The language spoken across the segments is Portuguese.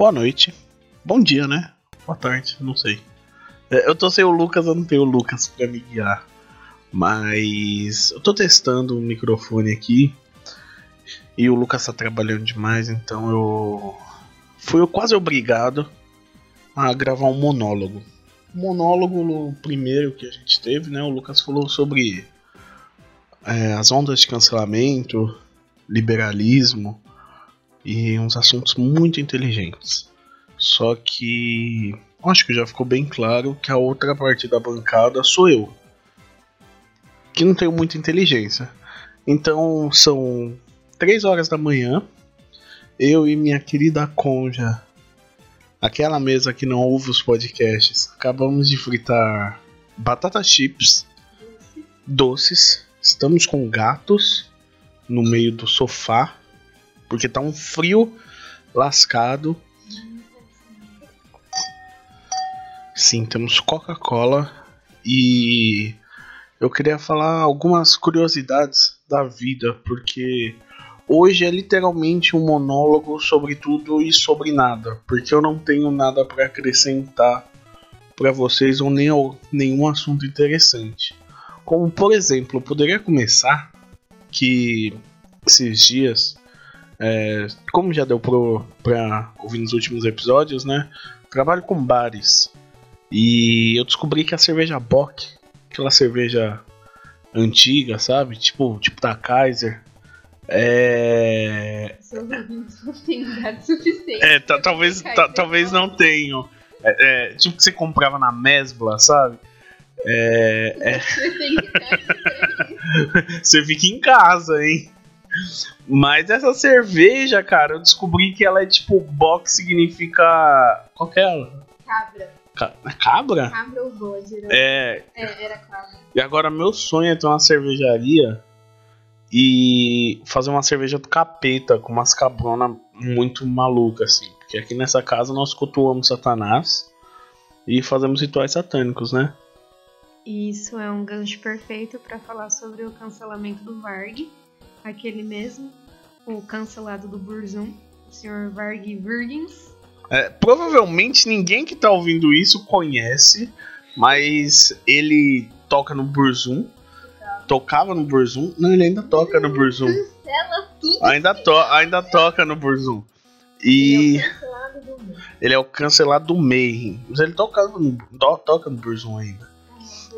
boa noite, bom dia, né? Boa tarde, não sei. É, eu tô sem o Lucas, eu não tenho o Lucas pra me guiar. Mas eu tô testando o microfone aqui. E o Lucas tá trabalhando demais, então eu fui quase obrigado a gravar um monólogo. O monólogo primeiro que a gente teve, né? O Lucas falou sobre é, as ondas de cancelamento, liberalismo e uns assuntos muito inteligentes. Só que acho que já ficou bem claro que a outra parte da bancada sou eu, que não tenho muita inteligência. Então são 3 horas da manhã, eu e minha querida Conja, aquela mesa que não ouve os podcasts, acabamos de fritar batata chips, doces, estamos com gatos no meio do sofá, porque tá um frio lascado. Sim, temos Coca-Cola e eu queria falar algumas curiosidades da vida, porque hoje é literalmente um monólogo sobre tudo e sobre nada, porque eu não tenho nada para acrescentar para vocês ou nem nenhum assunto interessante. Como por exemplo, eu poderia começar que esses dias, é, como já deu para ouvir nos últimos episódios, né? Trabalho com bares e eu descobri que a cerveja Bock, aquela cerveja antiga, sabe? Tipo, tipo da Kaiser. É. É, talvez, talvez não tenham. É, é, tipo que você comprava na Mesbla, sabe? É, é... você fica em casa, hein? Mas essa cerveja, cara, eu descobri que ela é tipo box significa. Qual que é ela? Cabra. Ca cabra? Cabra ou bode. Era... É. é, era cabra. E agora meu sonho é ter uma cervejaria e fazer uma cerveja do capeta com umas cabronas muito malucas, assim. Porque aqui nessa casa nós cultuamos Satanás e fazemos rituais satânicos, né? Isso é um gancho perfeito para falar sobre o cancelamento do Varg, aquele mesmo, o cancelado do Burzum, o Sr. Varg Virgins. É, provavelmente ninguém que tá ouvindo isso conhece, mas ele toca no Burzum. Tocava no Burzum. Não, ele ainda toca no Burzum. Cancela tudo. Ainda, to ainda toca no Burzum. E. Ele é o cancelado do Mayhem. Mas ele toca no, toca no Burzum ainda.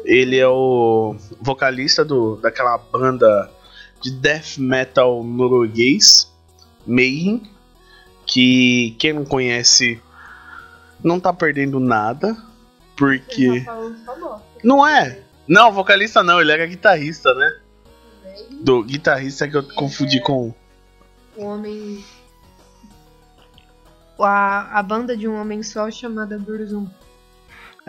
Ele é o vocalista do, daquela banda de death metal norueguês, Mayhem que quem não conhece não tá perdendo nada, porque. Tá não é? Não, vocalista não, ele era guitarrista, né? Do guitarrista que eu confundi com. O homem. A, a banda de um homem só chamada Burzum.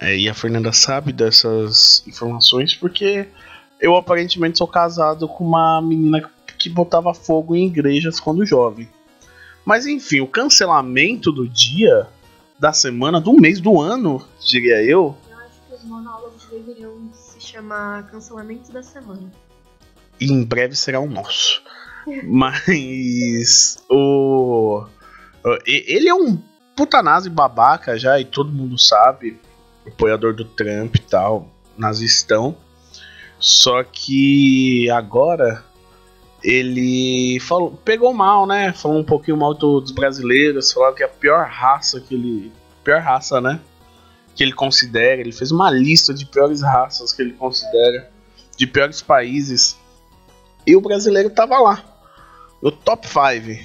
É, e a Fernanda sabe dessas informações porque eu aparentemente sou casado com uma menina que botava fogo em igrejas quando jovem. Mas enfim, o cancelamento do dia, da semana, do mês, do ano, diria eu. Eu acho que os monólogos deveriam se chamar cancelamento da semana. E em breve será o nosso. Mas o. Ele é um putanase babaca já, e todo mundo sabe. Apoiador do Trump e tal, nazistão. Só que agora ele falou, pegou mal, né? Falou um pouquinho mal dos brasileiros, falou que é a pior raça que ele. Pior raça, né? Que ele considera. Ele fez uma lista de piores raças que ele considera, de piores países. E o brasileiro tava lá. No top 5.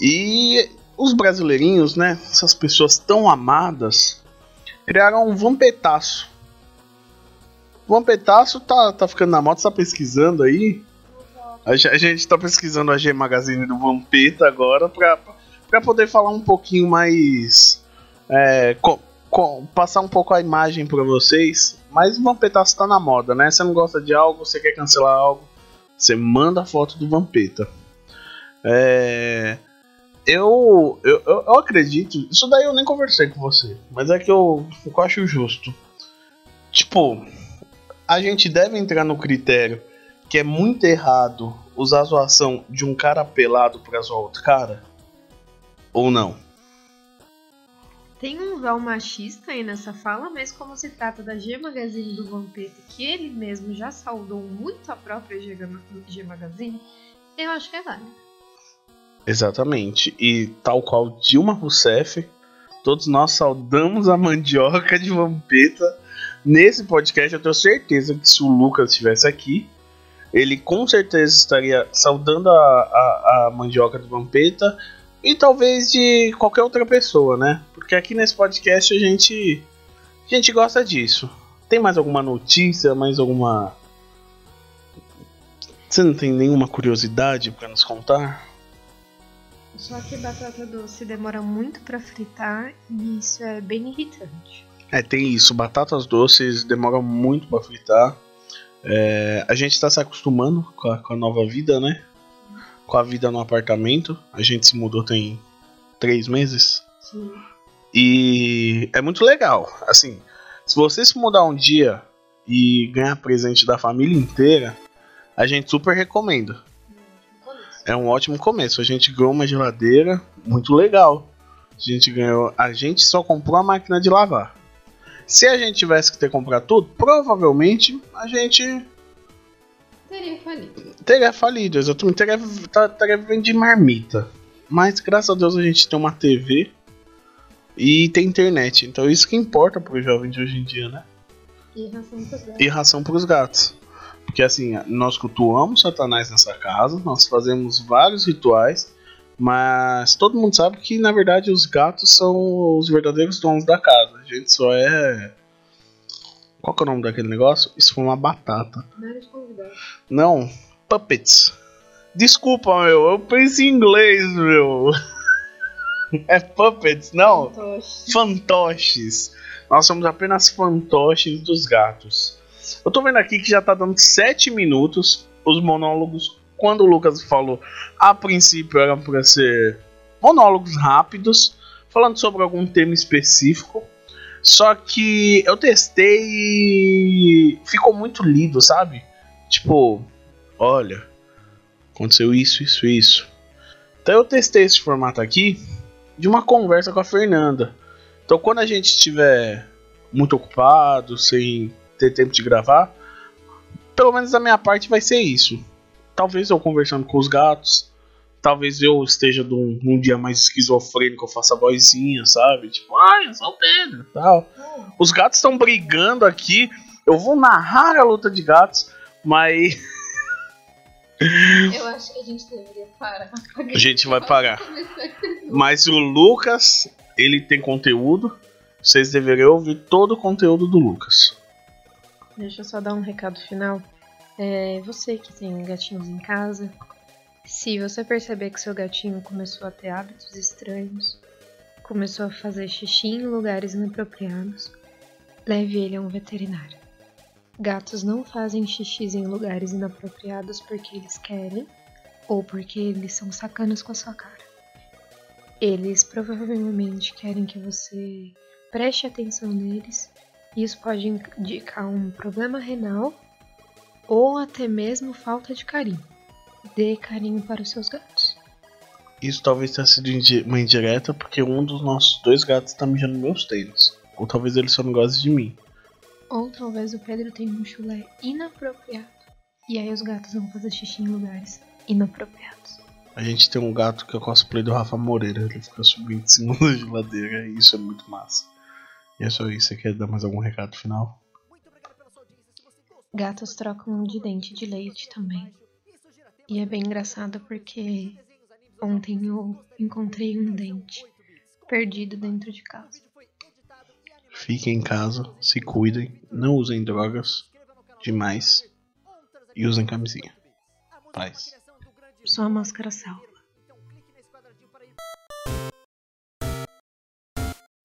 E os brasileirinhos, né? Essas pessoas tão amadas, criaram um vampetaço. Vampetaço tá, tá ficando na moda, tá pesquisando aí. A gente tá pesquisando a G Magazine do Vampeta agora pra, pra poder falar um pouquinho mais. É, com, com, passar um pouco a imagem pra vocês. Mas o Vampeta tá na moda, né? Você não gosta de algo, você quer cancelar algo, você manda a foto do Vampeta. É. Eu, eu, eu, acredito. Isso daí eu nem conversei com você. Mas é que eu, eu acho justo. Tipo, a gente deve entrar no critério que é muito errado usar a zoação de um cara pelado pra zoar outro cara? Ou não? Tem um véu machista aí nessa fala, mas como se trata da G Magazine do Vampeta, que ele mesmo já saudou muito a própria G, G Magazine, eu acho que é válido. Exatamente. E tal qual Dilma Rousseff, todos nós saudamos a mandioca de Vampeta. Nesse podcast, eu tenho certeza que se o Lucas estivesse aqui, ele com certeza estaria saudando a, a, a mandioca de Vampeta e talvez de qualquer outra pessoa, né? Porque aqui nesse podcast a gente a gente gosta disso. Tem mais alguma notícia, mais alguma Você não tem nenhuma curiosidade para nos contar? Só que batata doce demora muito para fritar e isso é bem irritante. É, tem isso. Batatas doces demoram muito para fritar. É, a gente está se acostumando com a, com a nova vida, né? com a vida no apartamento. A gente se mudou tem três meses. Sim. E é muito legal. Assim, se você se mudar um dia e ganhar presente da família inteira, a gente super recomenda. É um ótimo começo. A gente ganhou uma geladeira muito legal. A gente ganhou. A gente só comprou a máquina de lavar. Se a gente tivesse que ter comprado tudo, provavelmente a gente Teria falido. Teria falido, exatamente. Teria, tá, teria vivendo de marmita. Mas graças a Deus a gente tem uma TV e tem internet. Então isso que importa pro jovem de hoje em dia, né? E ração pros gatos. E ração pros gatos. Porque assim, nós cultuamos Satanás nessa casa, nós fazemos vários rituais, mas todo mundo sabe que na verdade os gatos são os verdadeiros donos da casa. A gente só é qual que é o nome daquele negócio? Isso foi uma batata. Não, puppets. Desculpa, meu, eu pensei em inglês, meu. É puppets, não? Fantoches. Fantoches. Nós somos apenas fantoches dos gatos. Eu tô vendo aqui que já tá dando 7 minutos os monólogos. Quando o Lucas falou, a princípio eram para ser monólogos rápidos, falando sobre algum tema específico. Só que eu testei e ficou muito lido, sabe? Tipo, olha, aconteceu isso, isso, isso. Então eu testei esse formato aqui de uma conversa com a Fernanda. Então quando a gente estiver muito ocupado, sem ter tempo de gravar, pelo menos da minha parte vai ser isso. Talvez eu conversando com os gatos, talvez eu esteja num, num dia mais esquizofrênico, eu faça vozinha, sabe? Tipo, ai, eu sou o Pedro tal. Os gatos estão brigando aqui. Eu vou narrar a luta de gatos, mas. Eu acho que a gente deveria parar. A gente vai parar. Mas o Lucas, ele tem conteúdo. Vocês deveriam ouvir todo o conteúdo do Lucas. Deixa eu só dar um recado final. É, você que tem gatinhos em casa, se você perceber que seu gatinho começou a ter hábitos estranhos, começou a fazer xixi em lugares inapropriados, leve ele a um veterinário. Gatos não fazem xixi em lugares inapropriados porque eles querem ou porque eles são sacanas com a sua cara. Eles provavelmente querem que você preste atenção neles. e Isso pode indicar um problema renal ou até mesmo falta de carinho. Dê carinho para os seus gatos. Isso talvez tenha sido uma indireta porque um dos nossos dois gatos está mijando meus tênis. Ou talvez ele só não goste de mim. Ou talvez o Pedro tenha um chulé inapropriado. E aí os gatos vão fazer xixi em lugares inapropriados. A gente tem um gato que é cosplay do Rafa Moreira. Ele fica subindo em cima da geladeira e isso é muito massa. E é só isso. Você quer dar mais algum recado final? Gatos trocam de dente de leite também. E é bem engraçado porque ontem eu encontrei um dente perdido dentro de casa. Fiquem em casa, se cuidem, não usem drogas demais e usem camisinha. Paz. Só a máscara salva.